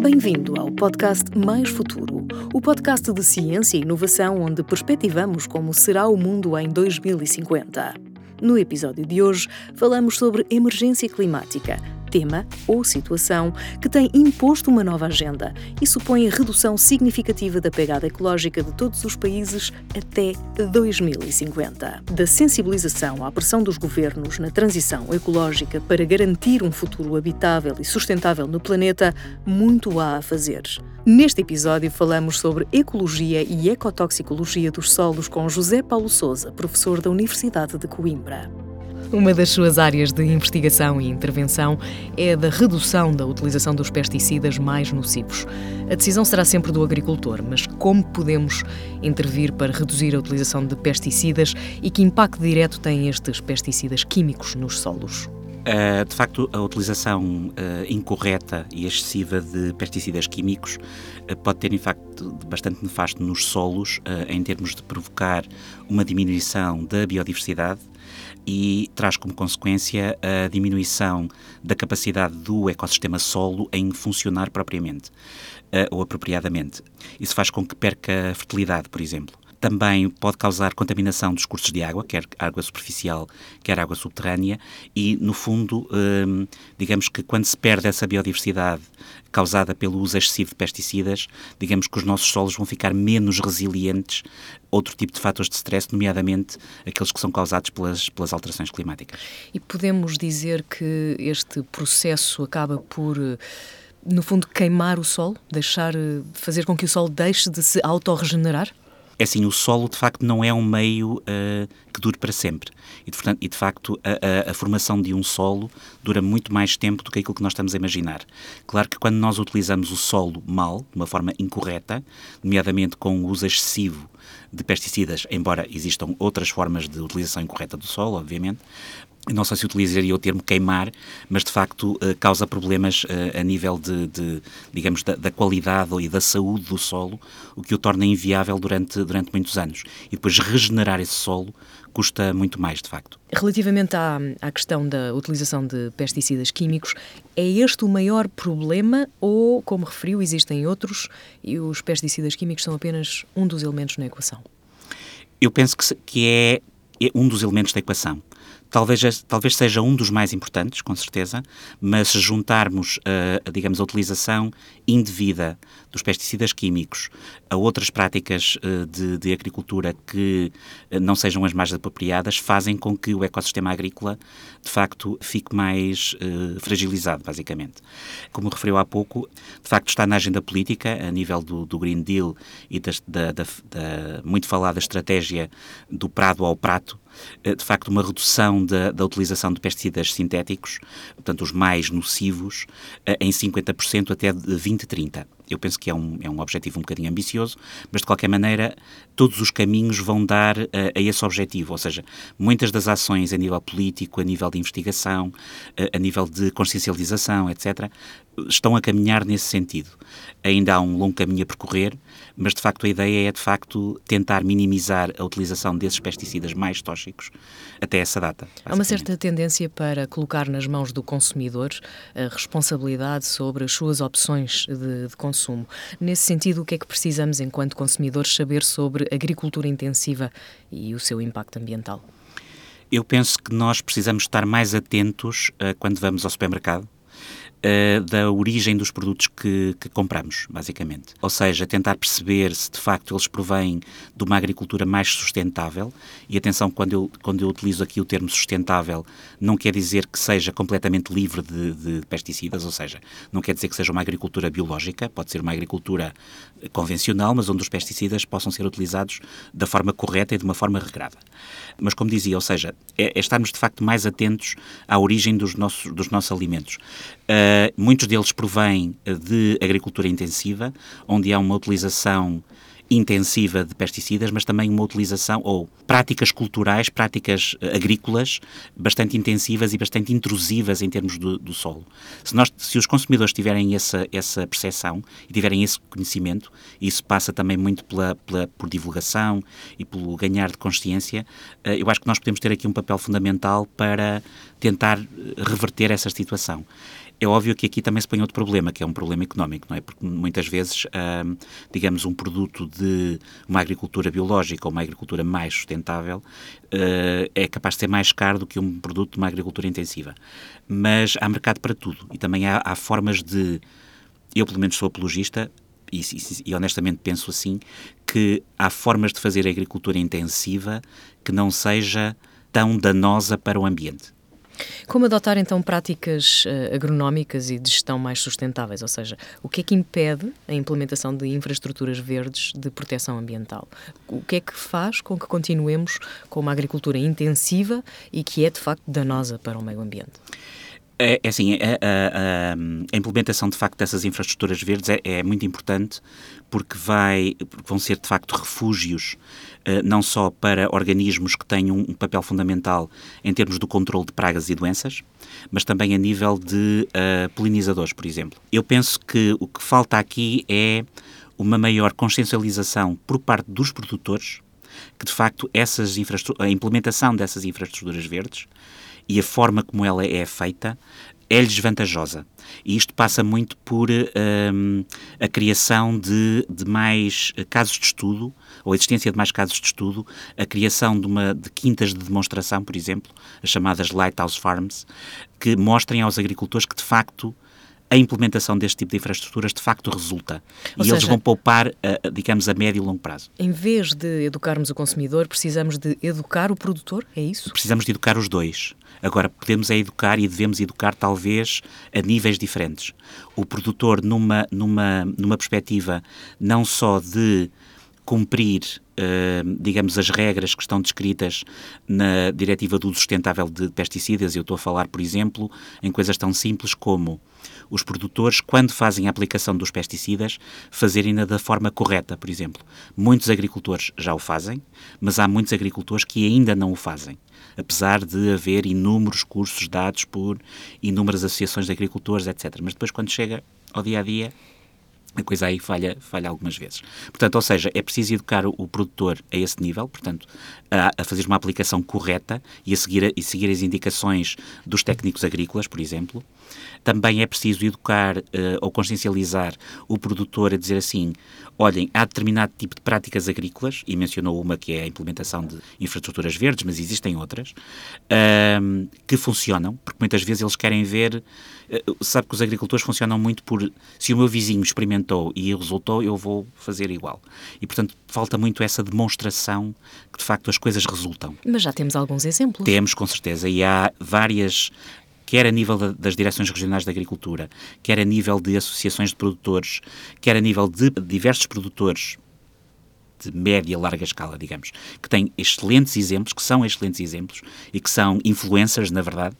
Bem-vindo ao podcast Mais Futuro, o podcast de ciência e inovação onde perspectivamos como será o mundo em 2050. No episódio de hoje, falamos sobre emergência climática tema ou situação que tem imposto uma nova agenda e supõe a redução significativa da pegada ecológica de todos os países até 2050. Da sensibilização à pressão dos governos na transição ecológica para garantir um futuro habitável e sustentável no planeta, muito há a fazer. Neste episódio falamos sobre ecologia e ecotoxicologia dos solos com José Paulo Souza, professor da Universidade de Coimbra. Uma das suas áreas de investigação e intervenção é da redução da utilização dos pesticidas mais nocivos. A decisão será sempre do agricultor, mas como podemos intervir para reduzir a utilização de pesticidas e que impacto direto têm estes pesticidas químicos nos solos? Uh, de facto, a utilização uh, incorreta e excessiva de pesticidas químicos uh, pode ter impacto bastante nefasto nos solos, em termos de provocar uma diminuição da biodiversidade e traz como consequência a diminuição da capacidade do ecossistema solo em funcionar propriamente ou apropriadamente. Isso faz com que perca fertilidade, por exemplo. Também pode causar contaminação dos cursos de água, quer água superficial, quer água subterrânea, e, no fundo, hum, digamos que quando se perde essa biodiversidade causada pelo uso excessivo de pesticidas, digamos que os nossos solos vão ficar menos resilientes a outro tipo de fatores de stress, nomeadamente aqueles que são causados pelas, pelas alterações climáticas. E podemos dizer que este processo acaba por no fundo, queimar o solo, deixar, fazer com que o solo deixe de se autorregenerar? É assim, o solo de facto não é um meio uh, que dure para sempre. E de, portanto, e, de facto a, a, a, formação de um solo dura muito mais tempo do que aquilo que nós estamos a imaginar. Claro que quando nós utilizamos o solo mal, de uma forma incorreta, nomeadamente com o uso excessivo de pesticidas, embora existam outras formas de utilização incorreta do solo, obviamente, não sei se utilizaria o termo queimar, mas de facto eh, causa problemas eh, a nível de, de digamos, da, da, qualidade e da saúde do solo, o que o torna inviável durante, durante muitos anos. E depois regenerar esse solo custa muito mais, de facto. Relativamente à, à questão da utilização de pesticidas químicos, é este o maior problema ou, como referiu, existem outros e os pesticidas químicos são apenas um dos elementos na equação? Eu penso que, que é, é um dos elementos da equação. Talvez, talvez seja um dos mais importantes, com certeza, mas se juntarmos, a, digamos, a utilização indevida dos pesticidas químicos a outras práticas uh, de, de, agricultura que uh, não sejam as mais apropriadas, fazem com que o ecossistema agrícola, de facto, fique mais uh, fragilizado, basicamente. Como referiu há pouco, de facto está na agenda política, a nível do, do Green Deal e da, da, da muito falada estratégia do prado ao prato, de facto, uma redução da, da, utilização de pesticidas sintéticos, portanto, os mais nocivos, em 50% até 2030. Eu penso que é um, é um objetivo um bocadinho ambicioso, mas de qualquer maneira todos os caminhos vão dar uh, a esse objetivo, ou seja, muitas das ações a nível político, a nível de investigação, a nível de consciencialização, etc., estão a caminhar nesse sentido. Ainda há um longo caminho a percorrer, mas de facto a ideia é de facto tentar minimizar a utilização desses pesticidas mais tóxicos até essa data. Há uma certa tendência para colocar nas mãos do consumidor a responsabilidade sobre as suas opções de, de consumo. Nesse sentido, o que é que precisamos enquanto consumidores saber sobre agricultura intensiva e o seu impacto ambiental? Eu penso que nós precisamos estar mais atentos uh, quando vamos ao supermercado uh, da origem dos produtos que, que, compramos, basicamente. Ou seja, tentar perceber se de facto eles provêm de uma agricultura mais sustentável. E atenção, quando eu, quando eu utilizo aqui o termo sustentável, não quer dizer que seja completamente livre de, de pesticidas, ou seja, não quer dizer que seja uma agricultura biológica, pode ser uma agricultura convencional, mas onde os pesticidas possam ser utilizados da forma correta e de uma forma regrada. Mas, como dizia, ou seja, é, é estarmos de facto mais atentos à origem dos nossos, dos nossos alimentos. Uh, muitos deles provêm de agricultura intensiva, onde há uma utilização intensiva de pesticidas, mas também uma utilização ou práticas culturais, práticas uh, agrícolas bastante intensivas e bastante intrusivas em termos do, do solo. Se, nós, se os consumidores tiverem essa, essa percepção e tiverem esse conhecimento, isso passa também muito pela, pela, por divulgação e pelo ganhar de consciência, eu acho que nós podemos ter aqui um papel fundamental para tentar reverter essa situação. É óbvio que aqui também se põe outro problema, que é um problema económico, não é? Porque muitas vezes, digamos, um produto de uma agricultura biológica ou uma agricultura mais sustentável uh, é capaz de ser mais caro do que um produto de uma agricultura intensiva. Mas há mercado para tudo e também há, há formas de. Eu, pelo menos, sou apologista, e, e, e, honestamente penso assim, que há formas de fazer agricultura intensiva que não seja tão danosa para o ambiente. Como adotar então práticas uh, agronómicas e de gestão mais sustentáveis? Ou seja, o que é que impede a implementação de infraestruturas verdes de proteção ambiental? O que é que faz com que continuemos com uma agricultura intensiva e que é de facto danosa para o meio ambiente? É, é assim, a, a, a, implementação de facto dessas infraestruturas verdes é, é muito importante porque vai, vão ser de facto refúgios uh, não só para organismos que têm um, um, papel fundamental em termos do controle de pragas e doenças, mas também a nível de uh, polinizadores, por exemplo. Eu penso que o que falta aqui é uma maior consciencialização por parte dos produtores que de facto essas a implementação dessas infraestruturas verdes e a forma como ela é feita é-lhes vantajosa. E isto passa muito por um, a criação de, de, mais casos de estudo, ou a existência de mais casos de estudo, a criação de, uma, de quintas de demonstração, por exemplo, as chamadas Lighthouse Farms, que mostrem aos agricultores que, de facto, a implementação deste tipo de infraestruturas de facto resulta. Ou e seja, eles vão poupar, digamos, a médio e longo prazo. Em vez de educarmos o consumidor, precisamos de educar o produtor? É isso? Precisamos de educar os dois. Agora, podemos é educar e devemos educar talvez a níveis diferentes. O produtor numa, numa, numa perspectiva não só de cumprir, uh, digamos, as regras que estão descritas na Diretiva do Sustentável de Pesticidas. Eu estou a falar, por exemplo, em coisas tão simples como os produtores, quando fazem a aplicação dos pesticidas, fazerem-na da forma correta, por exemplo. Muitos agricultores já o fazem, mas há muitos agricultores que ainda não o fazem apesar de haver inúmeros cursos dados por inúmeras associações de agricultores, etc. Mas depois, quando chega ao dia a dia, a coisa aí falha, falha algumas vezes. Portanto, ou seja, é preciso educar o, o produtor a esse nível, portanto, a, a, fazer uma aplicação correta e a seguir, a, e seguir as indicações dos técnicos agrícolas, por exemplo. Também é preciso educar uh, ou consciencializar o produtor a dizer assim: olhem, há determinado tipo de práticas agrícolas, e mencionou uma que é a implementação de infraestruturas verdes, mas existem outras, uh, que funcionam, porque muitas vezes eles querem ver. Uh, sabe que os agricultores funcionam muito por se o meu vizinho experimentou e resultou, eu vou fazer igual. E, portanto, falta muito essa demonstração que, de facto, as coisas resultam. Mas já temos alguns exemplos. Temos, com certeza, e há várias quer a nível da, das direções regionais da agricultura, quer a nível de associações de produtores, quer a nível de diversos produtores de média, larga escala, digamos, que têm excelentes exemplos, que são excelentes exemplos e que são influencers, na verdade,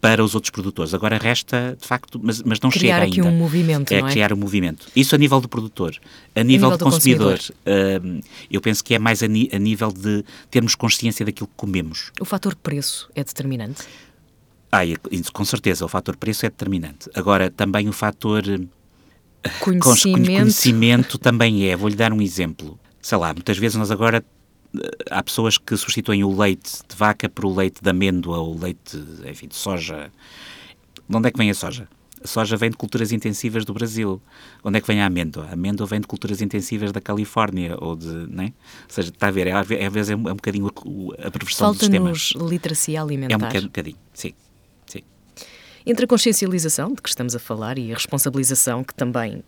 para os outros produtores. Agora resta, de facto, mas, mas não criar chega ainda. Criar aqui um movimento, é, não é? criar um movimento. Isso a nível do produtor. A nível, a nível do consumidor, consumidor. Uh, eu penso que é mais a, a nível de termos consciência daquilo que comemos. O fator preço é determinante? Ah, com certeza, o fator preço é determinante. Agora, também o fator eh, conhecimento, conhecimento também é. Vou-lhe dar um exemplo. Sei lá, muitas vezes nós agora eh, há pessoas que substituem o leite de vaca por o leite de amêndoa ou leite, enfim, de soja. De onde é que vem a soja? A soja vem de culturas intensivas do Brasil. Onde é que vem a amêndoa? A amêndoa vem de culturas intensivas da Califórnia ou de, né? Ou seja, está a ver, é, às vezes é um, é um bocadinho a, perversão dos sistemas. Falta-nos literacia alimentar. É um bocadinho, sim. Entre a consciencialização, de que estamos a falar, e a responsabilização, que também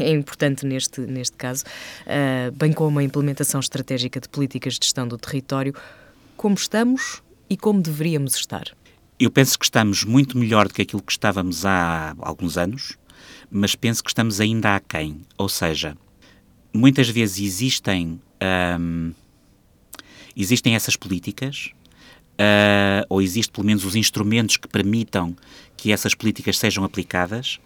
é importante neste, neste caso, uh, bem como a implementação estratégica de políticas de gestão do território, como estamos e como deveríamos estar? Eu penso que estamos muito melhor do que aquilo que estávamos há alguns anos, mas penso que estamos ainda aquém. Ou seja, muitas vezes existem, um, existem essas políticas, uh, ou existe pelo menos os instrumentos que permitam que essas políticas sejam aplicadas.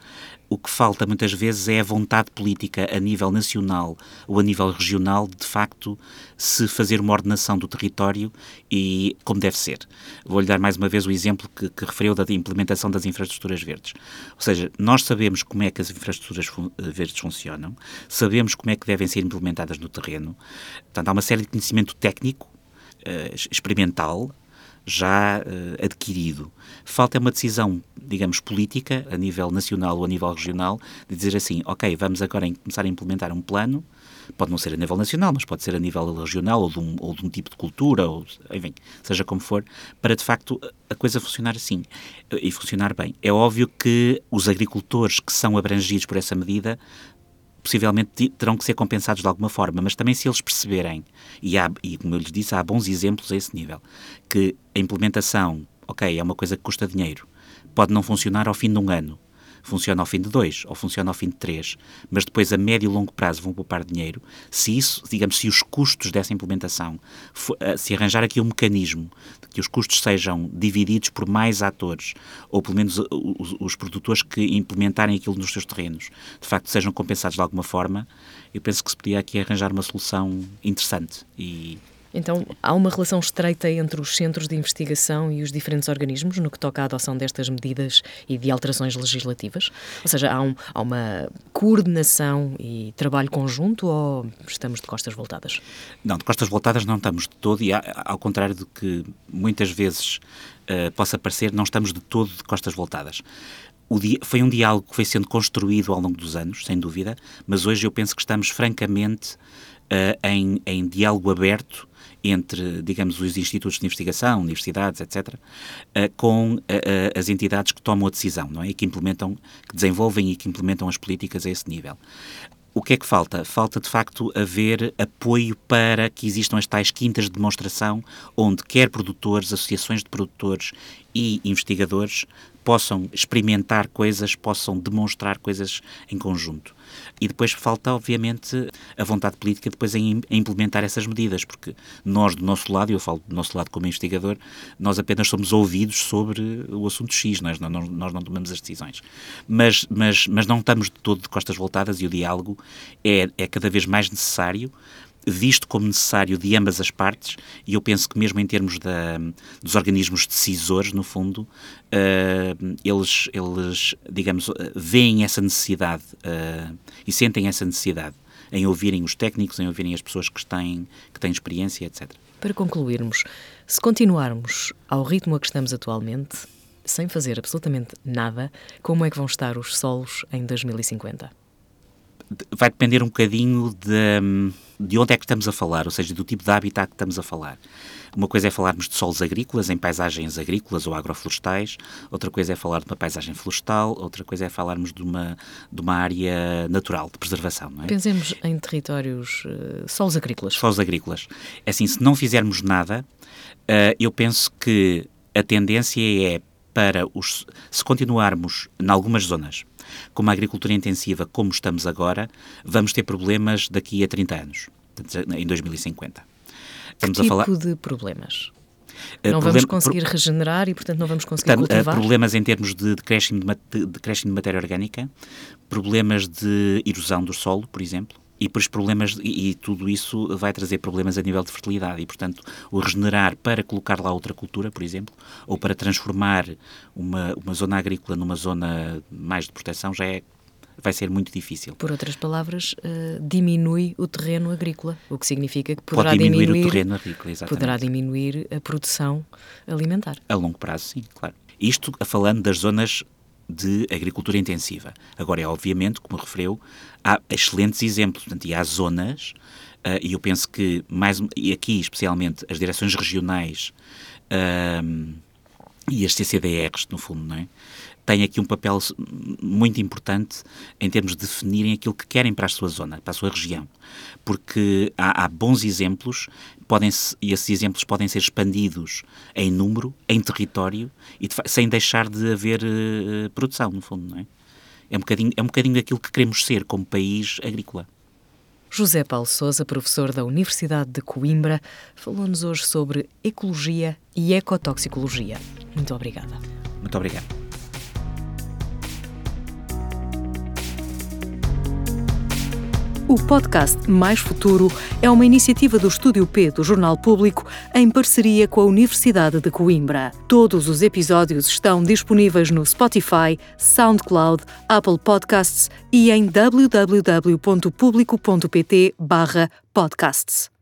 O que falta muitas vezes é a vontade política a nível nacional ou a nível regional de, de facto, se fazer uma ordenação do território e como deve ser. Vou-lhe dar mais uma vez o exemplo que, que referiu da implementação das infraestruturas verdes. Ou seja, nós sabemos como é que as infraestruturas fun verdes funcionam, sabemos como é que devem ser implementadas no terreno. Portanto, há uma série de conhecimento técnico, uh, experimental, já uh, adquirido. Falta uma decisão, digamos, política, a nível nacional ou a nível regional, de dizer assim, ok, vamos agora começar a implementar um plano, pode não ser a nível nacional, mas pode ser a nível regional ou de um, ou de um tipo de cultura, ou, enfim, seja como for, para de facto a coisa funcionar assim eh, e funcionar bem. É óbvio que os agricultores que são abrangidos por essa medida possivelmente terão que ser compensados de alguma forma, mas também se eles perceberem, e, há, e como eu lhes disse, há bons exemplos a esse nível, que a implementação, ok, é uma coisa que custa dinheiro, pode não funcionar ao fim de um ano, funciona ao fim de dois ou funciona ao fim de três, mas depois a médio e longo prazo vão poupar dinheiro, se isso, digamos, se os custos dessa implementação, eh, se arranjar aqui um mecanismo de que os custos sejam divididos por mais atores, ou pelo menos os, os produtores que implementarem aquilo nos seus terrenos, de facto sejam compensados de alguma forma, eu penso que se podia aqui arranjar uma solução interessante e então, há uma relação estreita entre os centros de investigação e os diferentes organismos no que toca à adoção destas medidas e de alterações legislativas? Ou seja, há, um, há uma coordenação e trabalho conjunto ou estamos de costas voltadas? Não, de costas voltadas não estamos de todo e, ao contrário do que muitas vezes uh, possa parecer, não estamos de todo de costas voltadas. Dia, foi um diálogo que foi sendo construído ao longo dos anos, sem dúvida, mas hoje eu penso que estamos francamente uh, em, em diálogo aberto entre, digamos, os institutos de investigação, universidades, etc., eh, com eh, eh, as entidades que tomam a decisão, não é? E que implementam, que desenvolvem e que implementam as políticas a esse nível. O que é que falta? Falta, de facto, haver apoio para que existam as tais quintas de demonstração, onde quer produtores, associações de produtores e investigadores possam experimentar coisas, possam demonstrar coisas em conjunto. E depois falta, obviamente, a vontade política depois em, em, implementar essas medidas, porque nós, do nosso lado, eu falo do nosso lado como investigador, nós apenas somos ouvidos sobre o assunto X, nós não, nós não tomamos as decisões. Mas, mas, mas não estamos de todo de costas voltadas e o diálogo é, é cada vez mais necessário visto como necessário de ambas as partes, e eu penso que mesmo em termos da, dos organismos decisores, no fundo, uh, eles, eles, digamos, veem essa necessidade uh, e sentem essa necessidade em ouvirem os técnicos, em ouvirem as pessoas que têm, que têm experiência, etc. Para concluirmos, se continuarmos ao ritmo a que estamos atualmente, sem fazer absolutamente nada, como é que vão estar os solos em 2050? vai depender um bocadinho de, de onde é que estamos a falar, ou seja, do tipo de habitat que estamos a falar. Uma coisa é falarmos de solos agrícolas, em paisagens agrícolas ou agroflorestais, outra coisa é falar de uma paisagem florestal, outra coisa é falarmos de uma, de uma área natural, de preservação. É? Pensemos em territórios, uh, solos agrícolas. Solos agrícolas. É assim, se não fizermos nada, uh, eu penso que a tendência é para os. Se continuarmos em algumas zonas com uma agricultura intensiva como estamos agora, vamos ter problemas daqui a 30 anos, em 2050. Estamos que tipo a falar de problemas? Eh, não vamos conseguir regenerar e, portanto, não vamos conseguir portanto, cultivar? Problemas em termos de decréscimo de, decréscimo de matéria orgânica, problemas de erosão do solo, por exemplo, e por os problemas e, e, tudo isso vai trazer problemas a nível de fertilidade e portanto o regenerar para colocar lá outra cultura por exemplo ou para transformar uma, uma zona agrícola numa zona mais de proteção já é vai ser muito difícil. Por outras palavras, uh, diminui o terreno agrícola, o que significa que poderá Pode diminuir, diminuir o terreno agrícola, exatamente. poderá diminuir a produção alimentar. A longo prazo, sim, claro. Isto falando das zonas de agricultura intensiva. Agora, é obviamente, como referiu, há excelentes exemplos, portanto, e há zonas, uh, e eu penso que, mais, e aqui especialmente, as direções regionais uh, e as CCDRs, no fundo, não é? têm aqui um papel muito importante em termos de definirem aquilo que querem para a sua zona, para a sua região. Porque há, há bons exemplos podem e esses exemplos podem ser expandidos em número, em território, e de, sem deixar de haver uh, produção, no fundo, não é? É um, bocadinho, é um bocadinho daquilo que queremos ser como país agrícola. José Paulo Souza, professor da Universidade de Coimbra, falou-nos hoje sobre ecologia e ecotoxicologia. Muito obrigada. Muito obrigado. O podcast Mais Futuro é uma iniciativa do Estúdio P do Jornal Público em parceria com a Universidade de Coimbra. Todos os episódios estão disponíveis no Spotify, SoundCloud, Apple Podcasts e em www.publico.pt/podcasts.